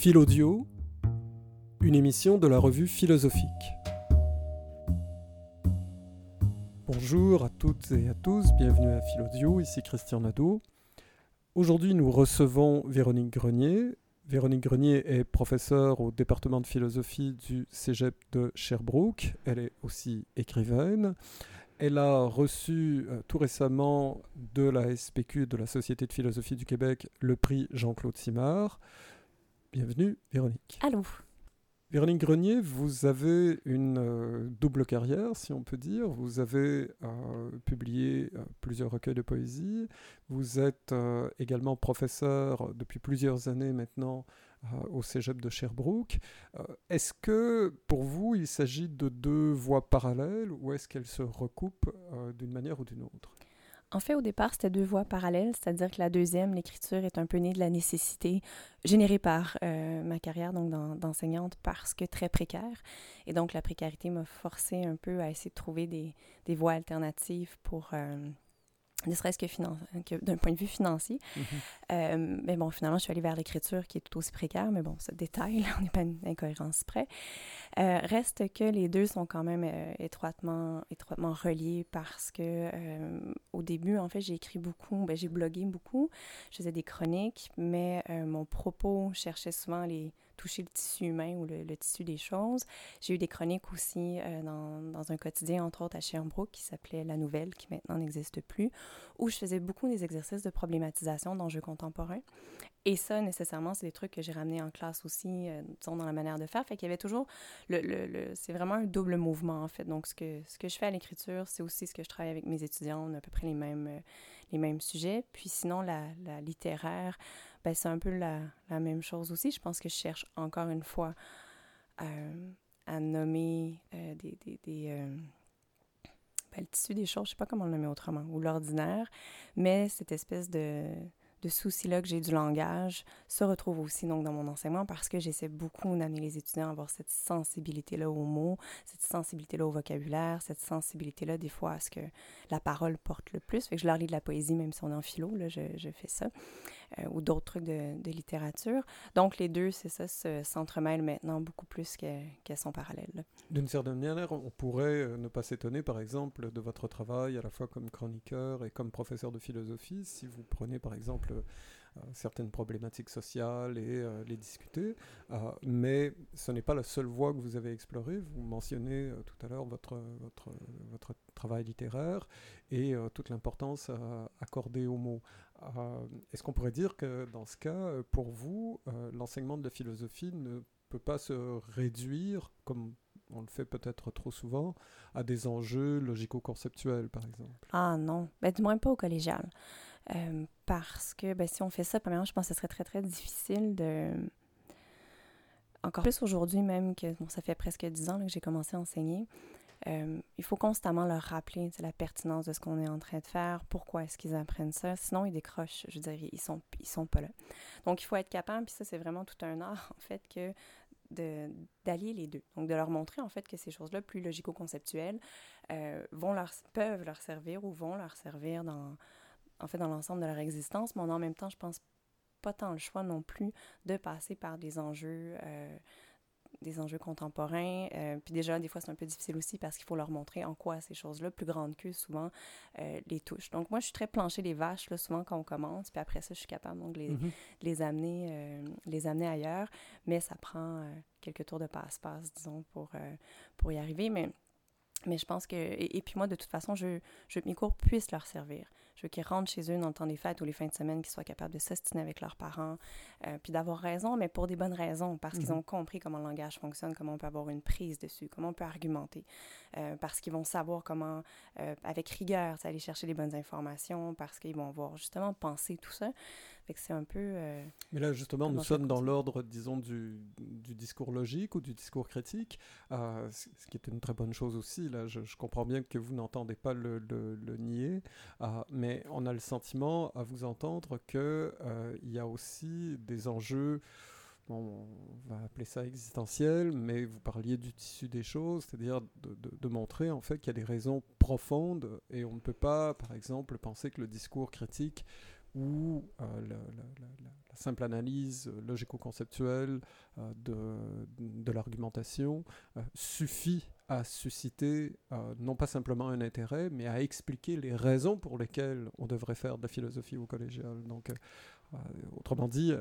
Philaudio, une émission de la revue philosophique. Bonjour à toutes et à tous, bienvenue à Philaudio, ici Christian Nadeau. Aujourd'hui, nous recevons Véronique Grenier. Véronique Grenier est professeure au département de philosophie du Cégep de Sherbrooke. Elle est aussi écrivaine. Elle a reçu euh, tout récemment de la SPQ, de la Société de philosophie du Québec, le prix Jean-Claude Simard. Bienvenue, Véronique. Allô. Véronique Grenier, vous avez une euh, double carrière, si on peut dire. Vous avez euh, publié plusieurs recueils de poésie. Vous êtes également professeur depuis plusieurs années maintenant euh, au cégep de Sherbrooke. Euh, est-ce que pour vous, il s'agit de deux voies parallèles ou est-ce qu'elles se recoupent euh, d'une manière ou d'une autre? En fait, au départ, c'était deux voies parallèles, c'est-à-dire que la deuxième, l'écriture, est un peu née de la nécessité générée par ma carrière donc d'enseignante parce que très précaire. Et donc, la précarité m'a forcé un peu à essayer de trouver des, des voies alternatives pour, ne serait-ce que, d'un point de vue financier. Mhm. Euh, mais bon, finalement, je suis allée vers l'écriture qui est tout aussi précaire, mais bon, ce détail, on n'est pas une incohérence près. Euh, reste que les deux sont quand même euh, étroitement, étroitement reliés parce que au début, en fait, j'ai écrit beaucoup, ben, j'ai blogué beaucoup, je faisais des chroniques, mais mon propos cherchait souvent les toucher le tissu humain ou le, tissu des choses. J'ai eu des chroniques aussi euh, dans, un quotidien, entre autres à Sherbrooke, qui s'appelait La Nouvelle, qui maintenant n'existe plus, où je faisais beaucoup des exercices de problématisation d'enjeux contemporains. Et ça, nécessairement, c'est des trucs que j'ai ramenés en classe aussi, euh, disons, dans la manière de faire. Fait qu'il y avait toujours le... le, le c'est vraiment un double mouvement, en fait. Donc, ce que, ce que je fais à l'écriture, c'est aussi ce que je travaille avec mes étudiants. On a à peu près les mêmes, euh, les mêmes sujets. Puis sinon, la littéraire, ben, c'est un peu la, même chose aussi. Je pense que je cherche encore une fois euh, à nommer euh, des, des, euh, ben, le tissu des choses, je sais pas comment le nommer autrement, ou l'ordinaire, mais cette espèce de de soucis-là que j'ai du langage se retrouve aussi donc dans mon enseignement parce que j'essaie beaucoup d'amener les étudiants à avoir cette sensibilité-là aux mots, cette sensibilité-là au vocabulaire, cette sensibilité-là des fois à ce que la parole porte le plus. Fait que je leur lis de la poésie même si on est en philo, là, je, fais ça, euh, ou d'autres trucs de, littérature. Donc les deux, c'est ça, s'entremêlent maintenant beaucoup plus qu'elles sont parallèles. D'une certaine manière, on pourrait euh, ne pas s'étonner par exemple de votre travail à la fois comme chroniqueur et comme professeur de philosophie si vous prenez par exemple euh, certaines problématiques sociales et euh, les discuter. Euh, mais ce n'est pas la seule voie que vous avez explorée. Vous mentionnez tout à l'heure votre, votre, votre, travail littéraire et toute l'importance accordée aux mots. Est-ce qu'on pourrait dire que dans ce cas, pour vous, l'enseignement de la philosophie ne peut pas se réduire, comme on le fait peut-être trop souvent, à des enjeux logico-conceptuels, par exemple. Ah non, ben, du moins pas au collégial. Euh, parce que ben, si on fait ça, premièrement, je pense que ce serait très, très difficile de... Encore plus aujourd'hui même, que bon, ça fait presque dix ans que j'ai commencé à enseigner, euh, il faut constamment leur rappeler la pertinence de ce qu'on est en train de faire, pourquoi est-ce qu'ils apprennent ça, sinon ils décrochent, je dire, ils sont, ils sont pas là. Donc il faut être capable, puis ça c'est vraiment tout un art en fait, que d'allier les deux. Donc, de leur montrer, en fait, que ces choses-là, plus logico-conceptuelles, euh, leur, peuvent leur servir ou vont leur servir dans, en fait, dans l'ensemble de leur existence, mais en même temps, je pense pas tant le choix non plus de passer par des enjeux euh, des enjeux contemporains. Euh, puis déjà, des fois, c'est un peu difficile aussi parce qu'il faut leur montrer en quoi ces choses-là, plus grandes qu'eux, souvent, euh, les touchent. Donc, moi, je suis très planchée les vaches, là, souvent, quand on commence. Puis après ça, je suis capable donc, de les, mm-hmm. les, amener, euh, les amener ailleurs. Mais ça prend quelques tours de passe-passe, disons, pour, pour y arriver. Mais mais je pense que. Et, puis moi, de toute façon, je, je veux que mes cours puissent leur servir. Je veux qu'ils rentrent chez eux dans le temps des fêtes ou les fins de semaine, qu'ils soient capables de s'ostiner avec leurs parents, euh, puis d'avoir raison, mais pour des bonnes raisons, parce qu'ils mhm. ont compris comment le langage fonctionne, comment on peut avoir une prise dessus, comment on peut argumenter, euh, parce qu'ils vont savoir comment, euh, avec rigueur, aller chercher les bonnes informations, parce qu'ils vont avoir justement pensé tout ça. Que c'est un peu. mais là, justement, nous sommes dans l'ordre, disons, du, du, discours logique ou du discours critique, ce qui est une très bonne chose aussi. Là, je, comprends bien que vous n'entendez pas le, le, le nier, mais mais on a le sentiment, à vous entendre, qu'il euh, y a aussi des enjeux, on va appeler ça existentiels, mais vous parliez du tissu des choses, c'est-à-dire de, montrer en fait qu'il y a des raisons profondes et on ne peut pas, par exemple, penser que le discours critique où la, simple analyse logico-conceptuelle de, de l'argumentation suffit à susciter non pas simplement un intérêt, mais à expliquer les raisons pour lesquelles on devrait faire de la philosophie au collégial. Donc, autrement dit,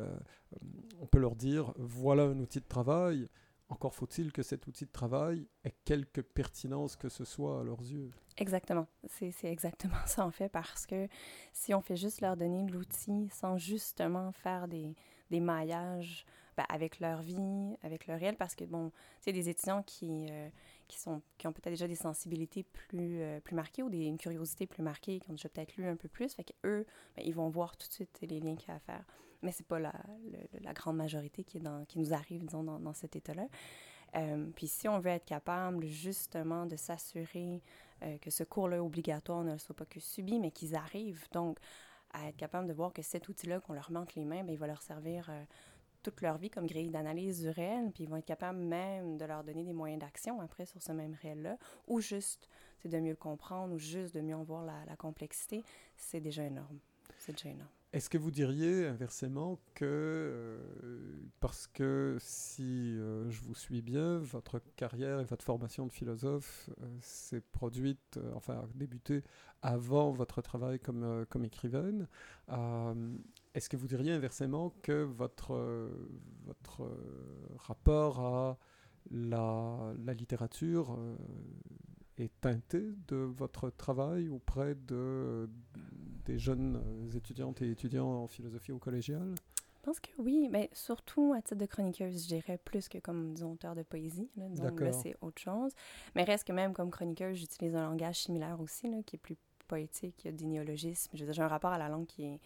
on peut leur dire voilà un outil de travail, encore faut-il que cet outil de travail ait quelque pertinence que ce soit à leurs yeux. Exactement. C'est exactement ça, en fait, parce que si on fait juste leur donner l'outil sans justement faire des, des maillages ben, avec leur vie, avec leur réel, parce que, bon, c'est des étudiants qui, euh, qui, sont, qui ont peut-être déjà des sensibilités plus, euh, plus marquées ou des, une curiosité plus marquée, qui ont déjà peut-être lu un peu plus, fait qu'eux, ben, ils vont voir tout de suite les liens qu'il y a à faire mais c'est pas la, grande majorité qui, nous arrive, disons, dans, cet état-là. Euh, puis si on veut être capable justement de s'assurer euh, que ce cours-là obligatoire ne soit pas que subi, mais qu'ils arrivent donc à être capable de voir que cet outil-là, qu'on leur manque les mains, bien, il va leur servir euh, toute leur vie comme grille d'analyse du réel, puis ils vont être capables même de leur donner des moyens d'action après sur ce même réel-là, ou juste de mieux le comprendre, ou juste de mieux en voir la, la complexité, c'est déjà énorme. C'est déjà énorme. Est-ce que vous diriez inversement que, euh, parce que si euh, je vous suis bien, votre carrière et votre formation de philosophe euh, s'est produite, enfin a débuté avant votre travail comme, comme écrivaine, est-ce que vous diriez inversement que votre, votre rapport à la, la littérature est teinté de votre travail auprès de, des jeunes étudiantes et étudiants en philosophie au collégial? Je pense que oui, mais surtout à titre de chroniqueuse, je dirais plus que comme disons, auteur de poésie. Là, donc là, c'est autre chose. Mais reste que même comme chroniqueuse, j'utilise un langage similaire aussi, là, qui est plus poétique, il y a des néologismes. J'ai un rapport à la langue qui est,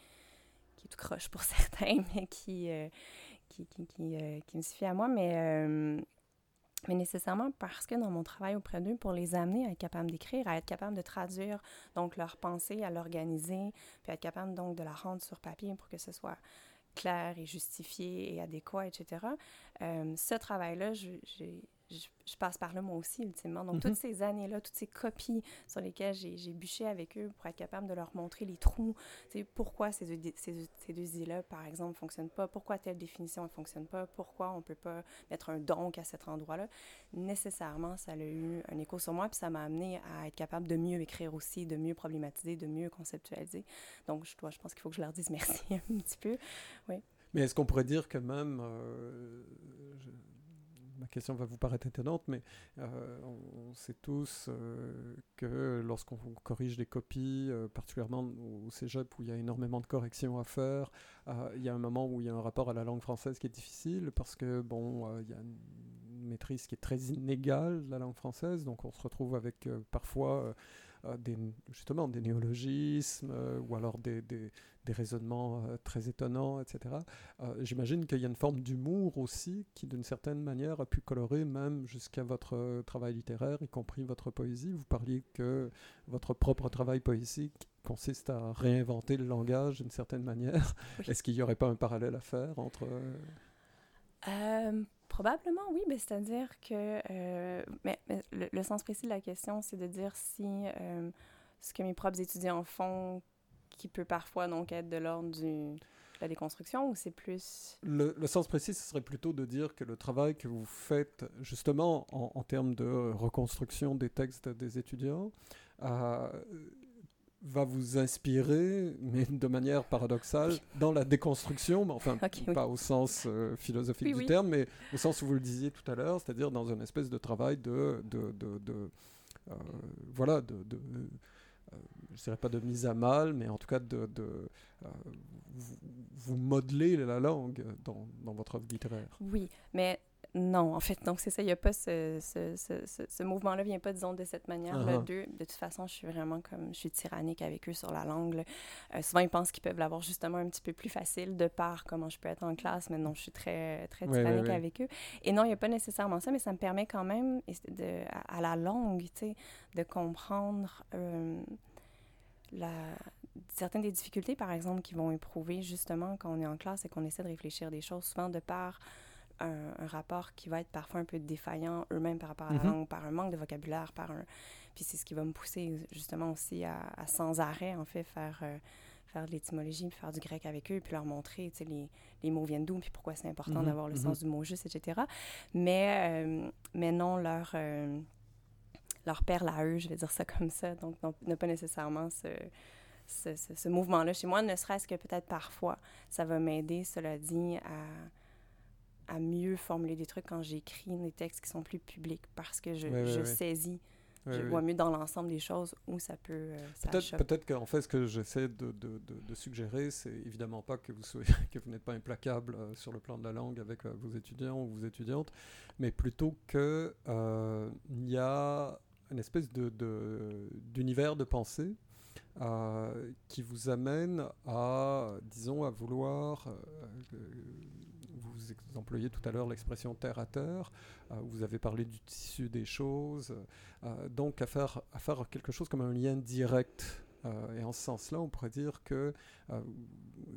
qui est tout croche pour certains, mais qui, euh, qui, qui, qui, euh, qui, me suffit à moi. Mais euh, mais nécessairement parce que dans mon travail auprès d'eux, pour les amener à être capables d'écrire, à être capables de traduire donc leur pensée, à l'organiser, puis être capable donc de la rendre sur papier pour que ce soit clair et justifié et adéquat, etc. Euh, ce travail-là, j'ai je, passe par là moi aussi, ultimement. Donc, toutes mhm. ces années-là, toutes ces copies sur lesquelles j'ai bûché avec eux pour être capable de leur montrer les trous, pourquoi ces deux, ces, ces deux idées-là, par exemple, ne fonctionnent pas, pourquoi telle définition ne fonctionne pas, pourquoi on ne peut pas mettre un donc à cet endroit-là? Nécessairement, ça a eu un écho sur moi, puis ça m'a amené à être capable de mieux écrire aussi, de mieux problématiser, de mieux conceptualiser. Donc, je, je pense qu'il faut que je leur dise merci un petit peu. Oui. Mais est-ce qu'on pourrait dire que même, euh, ma question va vous paraître étonnante, mais euh, on, sait tous euh, que lorsqu'on corrige des copies, euh, particulièrement au cégep où il y a énormément de corrections à faire, il y a un moment où il y a un rapport à la langue française qui est difficile parce que, bon, il y a une maîtrise qui est très inégale de la langue française, donc on se retrouve avec parfois des, justement des néologismes ou alors des, des, des raisonnements euh, très étonnants, etc. Euh, j'imagine qu'il y a une forme d'humour aussi qui, d'une certaine manière, a pu colorer même jusqu'à votre euh, travail littéraire, y compris votre poésie. Vous parliez que votre propre travail poésique consiste à réinventer le langage d'une certaine manière. Est-ce qu'il n'y aurait pas un parallèle à faire entre... Probablement, oui, mais c'est-à-dire que mais, le, sens précis de la question, c'est de dire si ce que mes propres étudiants font qui peut parfois donc être de l'ordre de la déconstruction ou c'est plus... Le, sens précis, ce serait plutôt de dire que le travail que vous faites justement en, termes de reconstruction des textes des étudiants euh, va vous inspirer, mais de manière paradoxale, dans la déconstruction, mais enfin pas au sens euh, philosophique du terme, mais au sens où vous le disiez tout à l'heure, c'est-à-dire dans une espèce de travail de... de, de, euh, voilà, de euh, je ne dirais pas de mise à mal, mais en tout cas de, de euh, vous, vous, modeler la langue dans, dans, votre œuvre littéraire. Oui, mais non, en fait, donc c'est ça, il n'y a pas ce, ce, ce, ce mouvement-là, vient pas, disons, de cette manière-là. Uh De toute façon, je suis vraiment comme, je suis tyrannique avec eux sur la langue. Euh, souvent, ils pensent qu'ils peuvent l'avoir justement un petit peu plus facile de par comment je peux être en classe, mais non, je suis très, très tyrannique avec eux. Et non, il n'y a pas nécessairement ça, mais ça me permet quand même, de, à, la langue, tu sais, de comprendre... Euh, la, certaines des difficultés, par exemple, qui vont éprouver justement quand on est en classe et qu'on essaie de réfléchir des choses, souvent de par un, rapport qui va être parfois un peu défaillant eux-mêmes par rapport à la mm-hmm. langue, par un manque de vocabulaire, par un... Puis c'est ce qui va me pousser justement aussi à, sans arrêt, en fait, faire, euh, faire de l'étymologie, puis faire du grec avec eux, puis leur montrer les, les mots viennent d'où, puis pourquoi c'est important Mhm, d'avoir le mhm. sens du mot juste, etc. Mais, euh, mais non, leur, euh, leur perle à eux, je vais dire ça comme ça, donc non- n'a pas nécessairement ce, ce, ce- ce mouvement-là chez moi, ne serait-ce que peut-être parfois, ça va m'aider, cela dit, à, à mieux formuler des trucs quand j'écris des textes qui sont plus publics, parce que je, Ouais, ouais, je ouais. saisis Ouais, je vois mieux dans l'ensemble des choses où ça peut. euh, Peut-être choque. peut qu'en fait, ce que j'essaie de, de- de- de suggérer, c'est évidemment pas que vous, soyez, que vous n'êtes pas implacable euh, sur le plan de la langue avec euh, vos étudiants ou vos étudiantes, mais plutôt qu'il y a une espèce d'univers de, pensée euh, qui vous amène à, disons, à vouloir. Euh, euh, vous employez tout à l'heure l'expression terre à terre, euh, vous avez parlé du tissu des choses, euh, donc à faire, quelque chose comme un lien direct. Euh, et en ce sens-là, on pourrait dire que euh,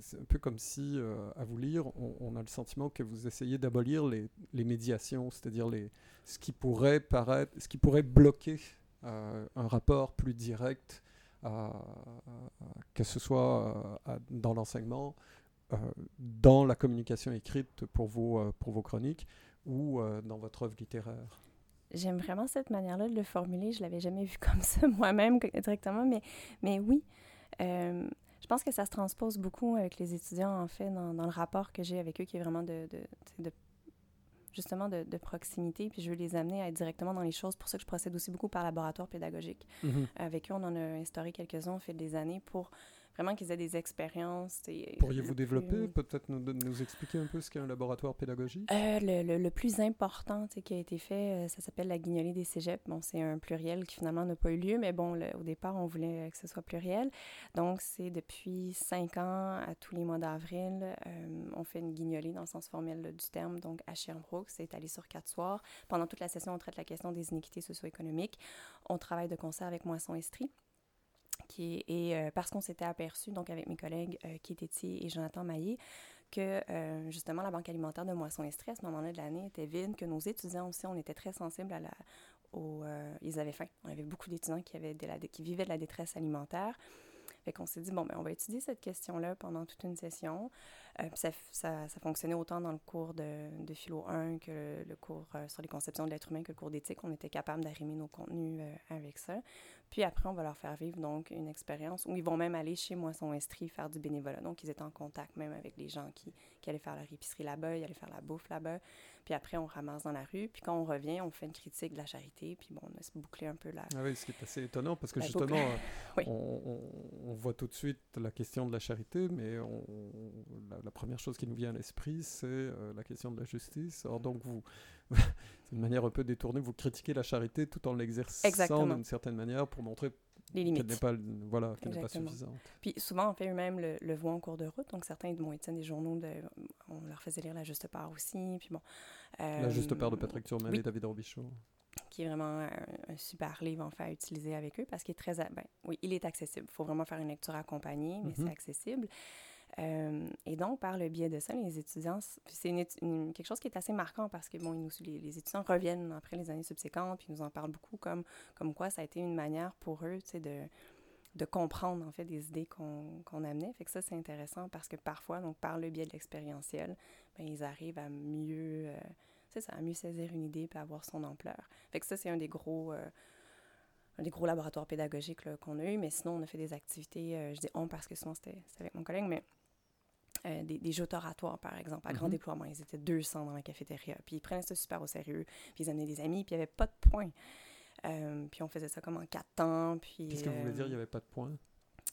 c'est un peu comme si, euh, à vous lire, on, a le sentiment que vous essayez d'abolir les, les médiations, c'est-à-dire ce qui pourrait paraître, ce qui pourrait bloquer euh, un rapport plus direct, euh, que ce soit euh, dans l'enseignement, euh, dans la communication écrite pour vos, euh, pour vos chroniques ou euh, dans votre œuvre littéraire? J'aime vraiment cette manière-là de le formuler. Je l'avais jamais vu comme ça moi-même directement, mais, mais oui. Euh, je pense que ça se transpose beaucoup avec les étudiants, en fait, dans, dans le rapport que j'ai avec eux, qui est vraiment de, justement de, de proximité. Puis je veux les amener à être directement dans les choses. pour ça que je procède aussi beaucoup par laboratoire pédagogique. Avec eux, on en a instauré quelques-uns au fil des années pour vraiment qu'ils aient des expériences. Pourriez-vous le développer, peut-être nous, nous expliquer un peu ce qu'est un laboratoire pédagogique? Euh, le, le- le plus important qui a été fait, euh, ça s'appelle la guignolée des cégeps. Bon, c'est un pluriel qui finalement n'a pas eu lieu, mais bon, le- au départ, on voulait que ce soit pluriel. Donc, c'est depuis cinq ans, à tous les mois d'avril, euh, on fait une guignolée dans le sens formel là, du terme, donc à Sherbrooke. C'est étalé sur quatre soirs. Pendant toute la session, on traite la question des iniquités socio-économiques. On travaille de concert avec Moisson Estrie. Qui et euh, parce qu'on s'était aperçu, donc avec mes collègues euh, Etier et Jonathan Maillé, que euh, justement la banque alimentaire de Moisson Estrie à ce moment-là de l'année était vide, que nos étudiants aussi, on était très sensibles à la, euh, ils avaient faim. On avait beaucoup d'étudiants qui, avaient de la, qui vivaient de la détresse alimentaire. Fait qu'on s'est dit, bon, ben, on va étudier cette question-là pendant toute une session. Euh, ça, ça, fonctionnait autant dans le cours de, de philo 1 que le, le cours euh, sur les conceptions de l'être humain que le cours d'éthique. On était capable d'arrimer nos contenus euh, avec ça. Puis après, on va leur faire vivre donc une expérience où ils vont même aller chez Moisson Estrie faire du bénévolat. Donc, ils étaient en contact même avec les gens qui, qui allaient faire leur épicerie là-bas, ils allaient faire la bouffe là-bas. Puis après, on ramasse dans la rue. Puis quand on revient, on fait une critique de la charité. Puis bon, on a se bouclé un peu la... Ah oui, ce qui est assez étonnant, parce que La justement, Oui. on, on- on voit tout de suite la question de la charité, mais on- la, la première chose qui nous vient à l'esprit, c'est euh, la question de la justice. Or, donc, vous, c'est une manière un peu détournée, vous critiquez la charité tout en l'exerçant d'une certaine manière pour montrer les qu'elle n'est limites. pas, voilà, qu'elle n'est pas suffisante. Puis souvent, on fait eux-mêmes le, le voient en cours de route. Donc, certains bon, ils tiennent des journaux, de, on leur faisait lire La Juste Part aussi. Puis bon. La juste euh, part de Patrick Turmel oui. et David Robichaud. qui est vraiment un, un super livre en fait à utiliser avec eux parce qu'il est très ben, oui il est accessible il faut vraiment faire une lecture accompagnée mais Mhm. c'est accessible Euh, et donc par le biais de ça les étudiants c'est quelque chose qui est assez marquant parce que bon ils les, étudiants reviennent après les années subséquentes puis ils nous en parlent beaucoup comme comme quoi ça a été une manière pour eux tu sais de de comprendre en fait des idées qu'on qu'on amenait fait que ça c'est intéressant parce que parfois donc par le biais de l'expérientiel ben, ils arrivent à mieux euh, ça, à mieux saisir une idée et avoir son ampleur. Fait que ça, c'est un des gros, euh, des gros laboratoires pédagogiques qu'on a eu. Mais sinon, on a fait des activités, je dis on parce que souvent c'était avec mon collègue, mais euh, des, des jeux oratoires, par exemple, à grand Mhm. déploiement. Ils étaient 200 dans la cafétéria. Puis ils prenaient ça super au sérieux. Puis ils amenaient des amis, puis il n'y avait pas de points. Euh, puis on faisait ça comme en quatre temps. Puis, Qu'est-ce que vous voulez dire? Il n'y euh, avait pas de point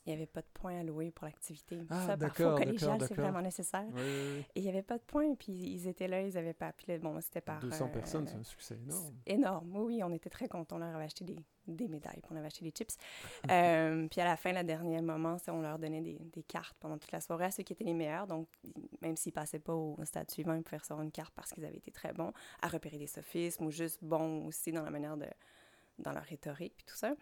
il n'y avait pas de points alloués pour l'activité. Ah, ça, parfois, au collégial, c'est vraiment nécessaire. Oui, oui, Et il n'y avait pas de points, puis ils étaient là, ils n'avaient pas. Puis là, bon, c'était par. 200 euh, personnes, c'est un succès énorme. énorme. Oui, on était très contents. On leur avait acheté des, des médailles, puis on avait acheté des chips. Euh, puis à la fin, le dernier moment, on leur donnait des, des cartes pendant toute la soirée à ceux qui étaient les meilleurs. Donc, même s'ils passaient pas au stade suivant, ils pouvaient recevoir une carte parce qu'ils avaient été très bons à repérer des sophismes ou juste bons aussi dans la manière de. dans leur rhétorique, puis tout ça.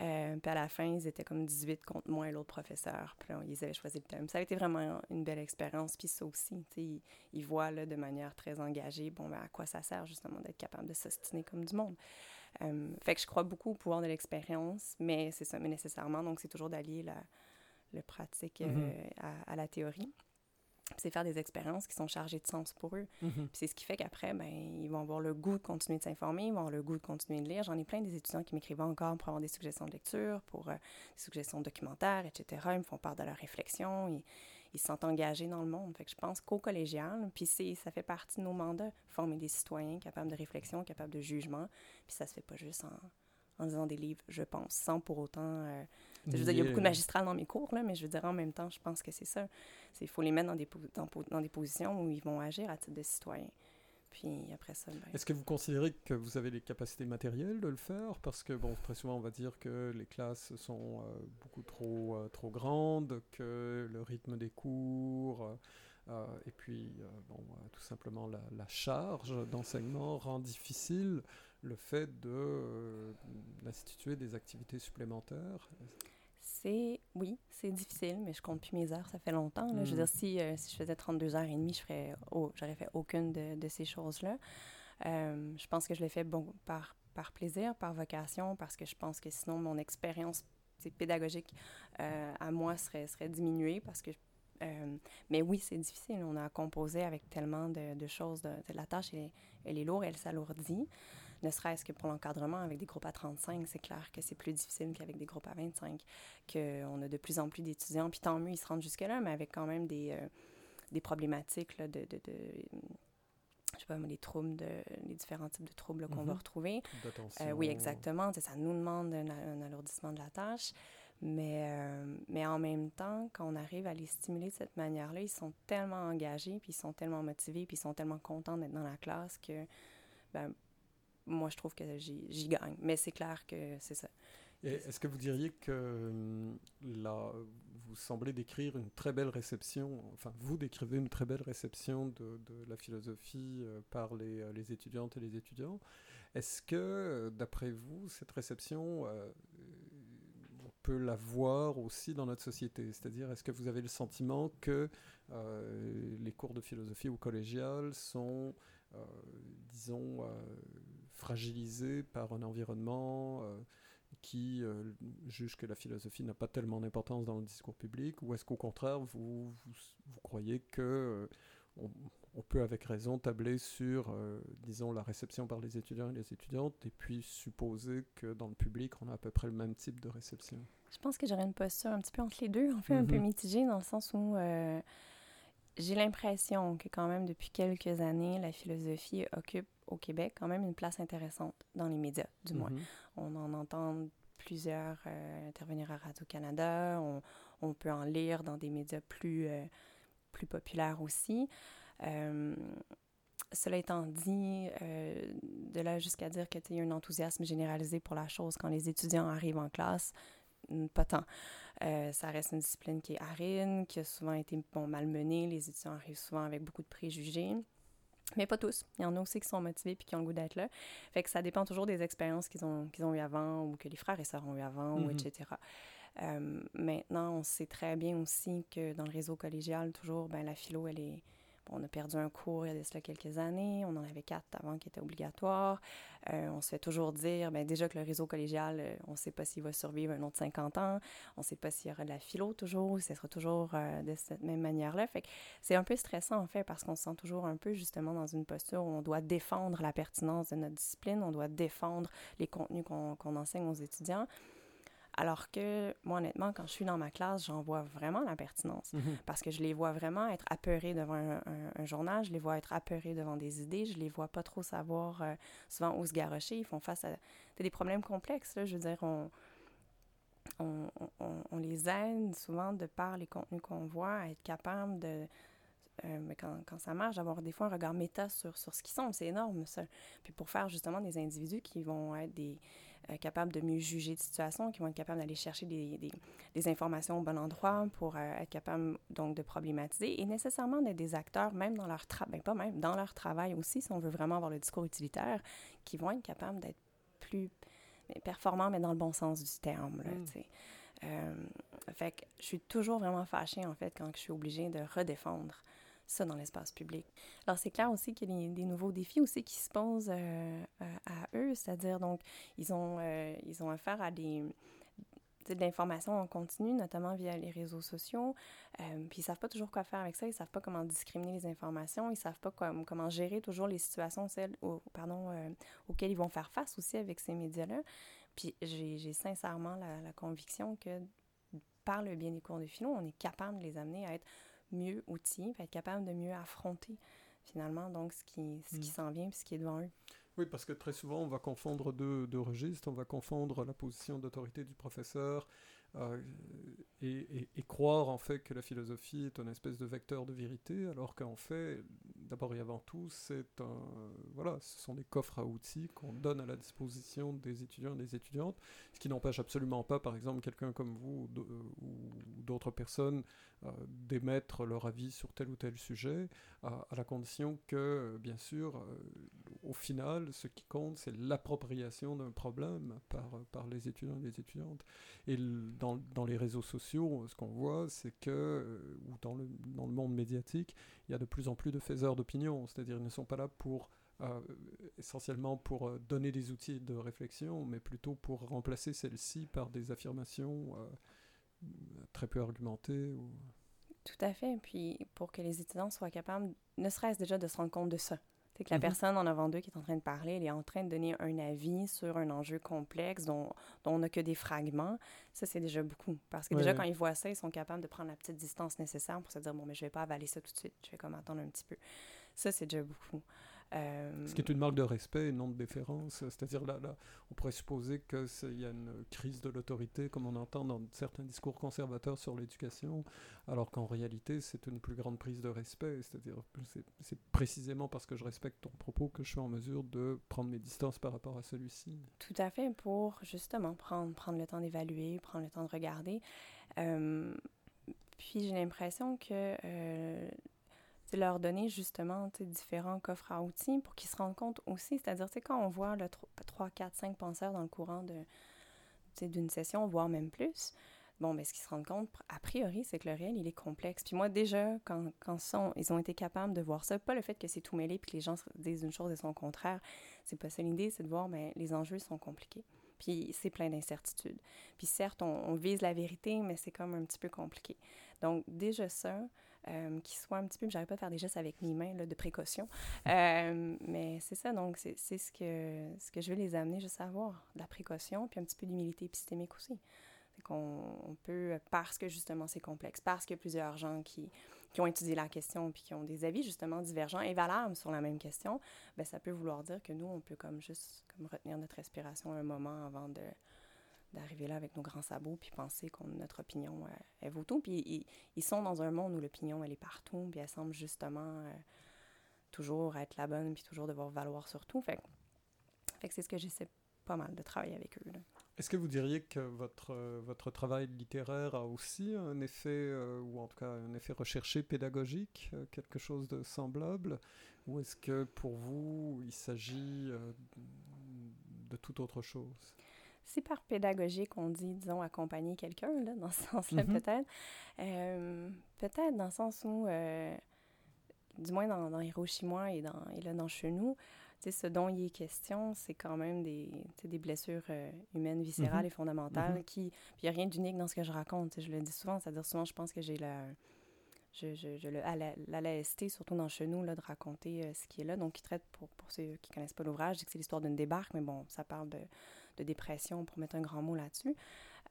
Euh, puis à la fin, ils étaient comme 18 contre moi et l'autre professeur. Puis là, ils avaient choisi le thème. Ça a été vraiment une belle expérience. Puis ça aussi, tu sais, ils, ils voient là, de manière très engagée, bon, ben, à quoi ça sert justement d'être capable de s'ostiner comme du monde. Euh, fait que je crois beaucoup au pouvoir de l'expérience, mais c'est ça, mais nécessairement. Donc, c'est toujours d'allier la, le pratique Mhm. à, à la théorie. C'est faire des expériences qui sont chargées de sens pour eux. Mhm. C'est ce qui fait qu'après, ben, ils vont avoir le goût de continuer de s'informer, ils vont avoir le goût de continuer de lire. J'en ai plein des étudiants qui m'écrivent encore pour avoir des suggestions de lecture, pour euh, des suggestions de documentaires, etc. Ils me font part de leurs réflexions, ils, ils se sentent engagés dans le monde. Fait que je pense qu'au collégial, puis ça fait partie de nos mandats, former des citoyens capables de réflexion, capables de jugement. Puis ça se fait pas juste en, en lisant des livres, je pense, sans pour autant... euh, je veux dire, il y a beaucoup de magistrats dans mes cours, là, mais je veux dire, en même temps, je pense que c'est ça. Il faut les mettre dans des, dans, des positions où ils vont agir à titre de citoyens. Puis après ça, ben, Est-ce que vous considérez que vous avez les capacités matérielles de le faire? Parce que, bon, très souvent, on va dire que les classes sont euh, beaucoup trop, euh, trop grandes, que le rythme des cours, euh, euh, et puis, euh, bon, euh, tout simplement, la, la charge d'enseignement rend difficile le fait de, euh, d'instituer des activités supplémentaires? c'est, oui, c'est difficile, mais je compte plus mes heures, ça fait longtemps. là. Je veux Mm. dire, si, euh, si je faisais 32 heures et demie, je ferais, oh, j'aurais fait aucune de, de ces choses-là. Euh, je pense que je l'ai fait bon, par, par plaisir, par vocation, parce que je pense que sinon, mon expérience pédagogique euh, à moi serait, serait diminuée, parce que... mais oui, c'est difficile. On a composé avec tellement de, de choses. De, de la tâche, elle, est- elle est lourde, elle s'alourdit. Ne serait-ce que pour l'encadrement avec des groupes à 35, c'est clair que c'est plus difficile qu'avec des groupes à 25, qu'on a de plus en plus d'étudiants. Puis tant mieux, ils se rendent jusque-là, mais avec quand même des, euh, des problématiques là, de, de, de- je sais pas, les troubles, de, les différents types de troubles qu'on va Mhm. retrouver. D'attention. Euh, oui, exactement. Ça nous demande un, un alourdissement de la tâche. Mais, euh, mais en même temps, quand on arrive à les stimuler de cette manière-là, ils sont tellement engagés, puis ils sont tellement motivés, puis ils sont tellement contents d'être dans la classe que, ben, moi, je trouve que j'y gagne. Mais c'est clair que c'est ça. Est-ce que vous diriez que hum, là, vous semblez décrire une très belle réception, enfin vous décrivez une très belle réception de, de la philosophie euh, par les, euh, les étudiantes et les étudiants? Est-ce que, euh, d'après vous, cette réception, on peut la voir aussi dans notre société? C'est-à-dire, est-ce que vous avez le sentiment que les cours de philosophie au collégial sont, disons, fragilisés par un environnement euh, qui euh, juge que la philosophie n'a pas tellement d'importance dans le discours public, ou est-ce qu'au contraire, vous, vous, vous croyez que euh, on, on peut avec raison tabler sur, disons, la réception par les étudiants et les étudiantes, et puis supposer que dans le public, on a à peu près le même type de réception? Je pense que j'aurais une posture un petit peu entre les deux, en fait, un peu Mhm. mitigée, dans le sens où j'ai l'impression que quand même depuis quelques années, la philosophie occupe au Québec quand même une place intéressante dans les médias, du moins. Mhm. On en entend plusieurs euh, intervenir à Radio-Canada, on, on peut en lire dans des médias plus, euh, plus populaires aussi. Euh, cela étant dit, de là jusqu'à dire qu'il y a un enthousiasme généralisé pour la chose quand les étudiants arrivent en classe, hmm, pas tant. Euh, ça reste une discipline qui est aride, qui a souvent été bon, malmenée. Les étudiants arrivent souvent avec beaucoup de préjugés. Mais pas tous. Il y en a aussi qui sont motivés puis qui ont le goût d'être là. Fait que ça dépend toujours des expériences qu'ils ont, qu'ils ont eues avant ou que les frères et sœurs ont eues avant, ou Mhm. etc. Euh, maintenant, on sait très bien aussi que dans le réseau collégial, toujours, ben, la philo, elle est... on a perdu un cours il y a de cela quelques années. On en avait quatre avant qui étaient obligatoires. Euh, on se fait toujours dire, ben, déjà que le réseau collégial, euh, on ne sait pas s'il va survivre un autre 50 ans. On ne sait pas s'il y aura de la philo toujours, ou si ce sera toujours euh, de cette même manière-là. Fait c'est un peu stressant, en fait, parce qu'on se sent toujours un peu, justement, dans une posture où on doit défendre la pertinence de notre discipline, on doit défendre les contenus qu'on enseigne aux étudiants. Alors que, moi, honnêtement, quand je suis dans ma classe, j'en vois vraiment la pertinence. Mhm. Parce que je les vois vraiment être apeurés devant un, un- un journal, je les vois être apeurés devant des idées, je les vois pas trop savoir euh, souvent où se garrocher. Ils font face à des problèmes complexes. Là, je veux dire, on, on, on- on les aide souvent de par les contenus qu'on voit à être capable de. euh, mais quand, quand ça marche, d'avoir des fois un regard méta sur, sur ce qu'ils sont, c'est énorme ça. Puis pour faire justement des individus qui vont être des, euh, capables de mieux juger de situation, qui vont être capables d'aller chercher des, des, des informations au bon endroit pour euh, être capables donc de problématiser et nécessairement d'être des acteurs, même dans leur travail, pas même, dans leur travail aussi, si on veut vraiment avoir le discours utilitaire, qui vont être capables d'être plus mais performants, mais dans le bon sens du terme. Là, Mm. Euh, fait que je suis toujours vraiment fâchée, en fait, quand je suis obligée de redéfendre ça dans l'espace public. Alors, c'est clair aussi qu'il y a des, nouveaux défis aussi qui se posent euh, à eux, c'est-à-dire, donc, ils ont, euh, ils ont affaire à des de en continu, notamment via les réseaux sociaux. Euh, puis ils savent pas toujours quoi faire avec ça, ils savent pas comment discriminer les informations, ils savent pas comment gérer toujours les situations celles, pardon, euh, auxquelles ils vont faire face aussi avec ces médias-là. Puis j'ai sincèrement la, la, conviction que par le bien des cours de philo, on est capable de les amener à être mieux outillés, être capable de mieux affronter finalement donc ce qui, ce qui mm. s'en vient puis ce qui est devant eux. Oui, parce que très souvent, on va confondre deux, deux registres. On va confondre la position d'autorité du professeur euh, et, croire en fait que la philosophie est une espèce de vecteur de vérité, alors qu'en fait, d'abord et avant tout, c'est voilà, ce sont des coffres à outils qu'on donne à la disposition des étudiants et des étudiantes, ce qui n'empêche absolument pas, par exemple, quelqu'un comme vous ou d'autres personnes euh, d'émettre leur avis sur tel ou tel sujet, à, la condition que, bien sûr, euh, au final, ce qui compte, c'est l'appropriation d'un problème par, par les étudiants et les étudiantes. Et dans les réseaux sociaux, ce qu'on voit, c'est que, euh, ou dans le, dans le monde médiatique, il y a de plus en plus de faiseurs d'opinion, c'est-à-dire ils ne sont pas là pour essentiellement pour donner des outils de réflexion, mais plutôt pour remplacer celles-ci par des affirmations très peu argumenté. Ou... Tout à fait. Puis pour que les étudiants soient capables, ne serait-ce déjà de se rendre compte de ça. C'est que la mhm. personne en avant d'eux qui est en train de parler, elle est en train de donner un avis sur un enjeu complexe dont, dont on n'a que des fragments. Ça, c'est déjà beaucoup. Parce que déjà, quand ils voient ça, ils sont capables de prendre la petite distance nécessaire pour se dire, bon, mais je vais pas avaler ça tout de suite. Je vais comme attendre un petit peu. Ça, c'est déjà beaucoup. Euh, Ce qui est une marque de respect et non de déférence. C'est-à-dire, là, là, on pourrait supposer qu'il y a une crise de l'autorité, comme on entend dans certains discours conservateurs sur l'éducation, alors qu'en réalité, c'est une plus grande prise de respect. C'est-à-dire, c'est précisément parce que je respecte ton propos que je suis en mesure de prendre mes distances par rapport à celui-ci. Tout à fait, pour justement prendre, prendre le temps d'évaluer, prendre le temps de regarder. Euh, puis j'ai l'impression que euh, leur donner justement différents coffres à outils pour qu'ils se rendent compte aussi. C'est-à-dire, quand on voit le 3, 4, 5 penseurs dans le courant d'une session, voire même plus, bon, ben, ce qu'ils se rendent compte, a priori, c'est que le réel, il est complexe. Puis moi, déjà, quand, quand sont, ils ont été capables de voir ça, pas le fait que c'est tout mêlé puis que les gens disent une chose et son contraire, c'est pas ça l'idée, c'est de voir, ben, les enjeux sont compliqués. Puis c'est plein d'incertitudes. Puis certes, on, vise la vérité, mais c'est comme un petit peu compliqué. Donc déjà ça, euh, qui soit un petit peu, j'arrive pas à faire des gestes avec mes mains là, de précaution, euh, mais c'est ça, donc c'est ce que, ce que je veux les amener juste à avoir, de la précaution, puis un petit peu d'humilité épistémique aussi. qu'on on peut, parce que justement c'est complexe, parce qu'il y a plusieurs gens qui, qui ont étudié la question puis qui ont des avis justement divergents et valables sur la même question, ben ça peut vouloir dire que nous, on peut comme juste comme retenir notre respiration un moment avant de d'arriver là avec nos grands sabots puis penser que notre opinion euh, elle vaut tout. Puis ils, sont dans un monde où l'opinion elle est partout puis elle semble justement euh, toujours être la bonne puis toujours devoir valoir sur tout. Fait, fait que c'est ce que j'essaie pas mal de travailler avec eux. Est-ce que vous diriez que votre, euh, votre travail littéraire a aussi un effet, ou en tout cas un effet recherché pédagogique, quelque chose de semblable? Ou est-ce que pour vous, il s'agit de toute autre chose? C'est par pédagogique, on dit, disons, accompagner quelqu'un, là, dans ce sens-là, mm-hmm. peut-être. Euh, peut-être dans le sens où, euh, du moins dans, dans Hiroshima et, dans, et là, dans Chenou, ce dont il est question, c'est quand même des, des blessures euh, humaines, viscérales mm-hmm. et fondamentales. Mm-hmm. qui Puis il n'y a rien d'unique dans ce que je raconte. Je le dis souvent, c'est-à-dire souvent, je pense que j'ai la je, je, je le, à la, surtout dans Chenou, là, de raconter ce qui est là. Donc, il traite, pour, pour ceux qui ne connaissent pas l'ouvrage, c'est l'histoire d'une débarque, mais bon, ça parle de, de dépression, pour mettre un grand mot là-dessus.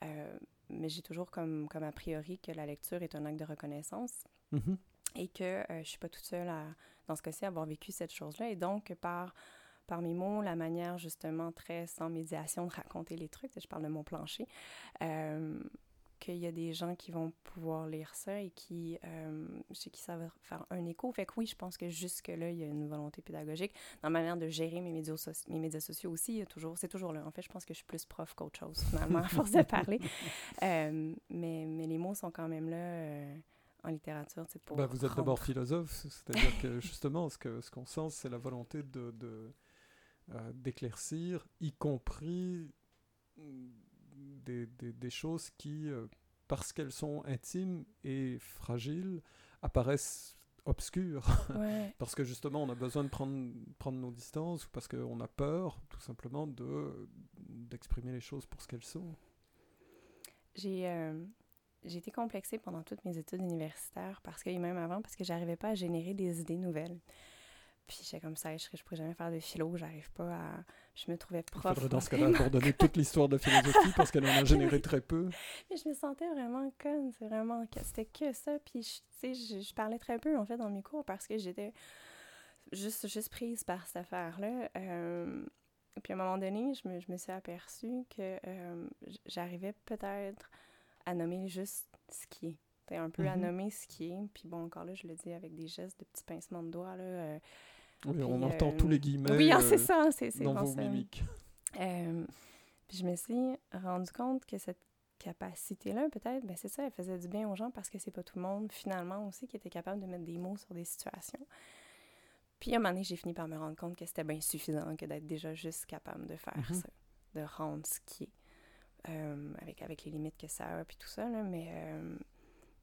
Euh, mais j'ai toujours comme, comme a priori que la lecture est un acte de reconnaissance mm-hmm. et que euh, je ne suis pas toute seule à, dans ce cas-ci, à avoir vécu cette chose-là. Et donc, par, par mes mots, la manière justement très sans médiation de raconter les trucs, je parle de mon plancher, euh, qu'il y a des gens qui vont pouvoir lire ça et qui, euh, chez qui ça va faire un écho. Fait que oui, je pense que jusque-là, il y a une volonté pédagogique. Dans la manière de gérer mes médias, mes médias sociaux aussi, toujours, c'est toujours là. En fait, je pense que je suis plus prof qu'autre chose, finalement, à force de parler. Euh, mais, mais les mots sont quand même là. Euh, en littérature, c'est pour. Bah, vous êtes d'abord philosophe, c'est-à-dire que justement, ce qu'on ce qu'on sent, c'est la volonté de, de euh, d'éclaircir, y compris des, choses qui, euh, parce qu'elles sont intimes et fragiles, apparaissent obscures. parce que justement, on a besoin de prendre, prendre nos distances, ou parce qu'on a peur, tout simplement, de, d'exprimer les choses pour ce qu'elles sont. j'ai euh, j'ai été complexée pendant toutes mes études universitaires parce que, même avant, parce que j'arrivais pas à générer des idées nouvelles. Puis j'étais comme ça, je ne pourrais jamais faire de philo, j'arrive pas à... Je me trouvais prof. Il faudrait dans ce cas-là abandonner toute l'histoire de philosophie parce qu'elle en a généré très peu. Mais je me sentais vraiment conne, c'est vraiment... C'était que ça, puis tu sais, je, je, parlais très peu, en fait, dans mes cours parce que j'étais juste, juste prise par cette affaire-là. Euh, puis à un moment donné, je me, je me suis aperçue que euh, j'arrivais peut-être à nommer juste ce qui est. un peu à mm-hmm. nommer ce qui est. Puis bon, encore là, je le dis avec des gestes de petits pincements de doigts. Là, euh, oui, on entend tous les guillemets. Oui, ah, c'est ça, c'est dans vos mimiques. puis je me suis rendu compte que cette capacité-là, peut-être, ben c'est ça, elle faisait du bien aux gens parce que c'est pas tout le monde, finalement, aussi, qui était capable de mettre des mots sur des situations. Puis à un moment donné, j'ai fini par me rendre compte que c'était bien suffisant que d'être déjà juste capable de faire mhm. ça, de rendre ce qui est, euh, avec, avec les limites que ça a, puis tout ça, là, mais... Euh,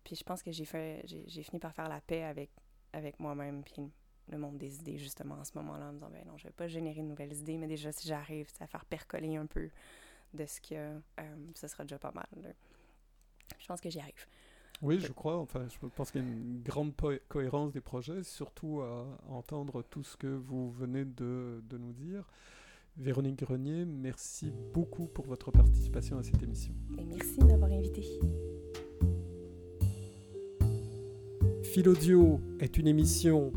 puis je pense que j'ai fait j'ai fini par faire la paix avec, avec moi-même, puis le monde des idées, justement, en ce moment-là, en me disant, ben non, je vais pas générer de nouvelles idées, mais déjà, si j'arrive à faire percoler un peu de ce que euh, ce sera déjà pas mal. Je pense que j'y arrive. Oui, je crois. Enfin, je pense qu'il y a une grande cohérence des projets, surtout à entendre tout ce que vous venez de, de nous dire. Véronique Grenier, merci beaucoup pour votre participation à cette émission. Et merci de m'avoir invité. Philodio est une émission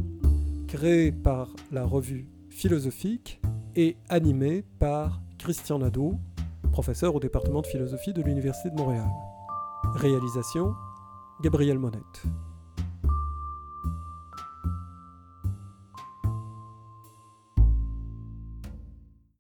créée par la revue philosophique et animée par Christian Nadeau, professeur au département de philosophie de l'Université de Montréal. Réalisation Gabriel Monette.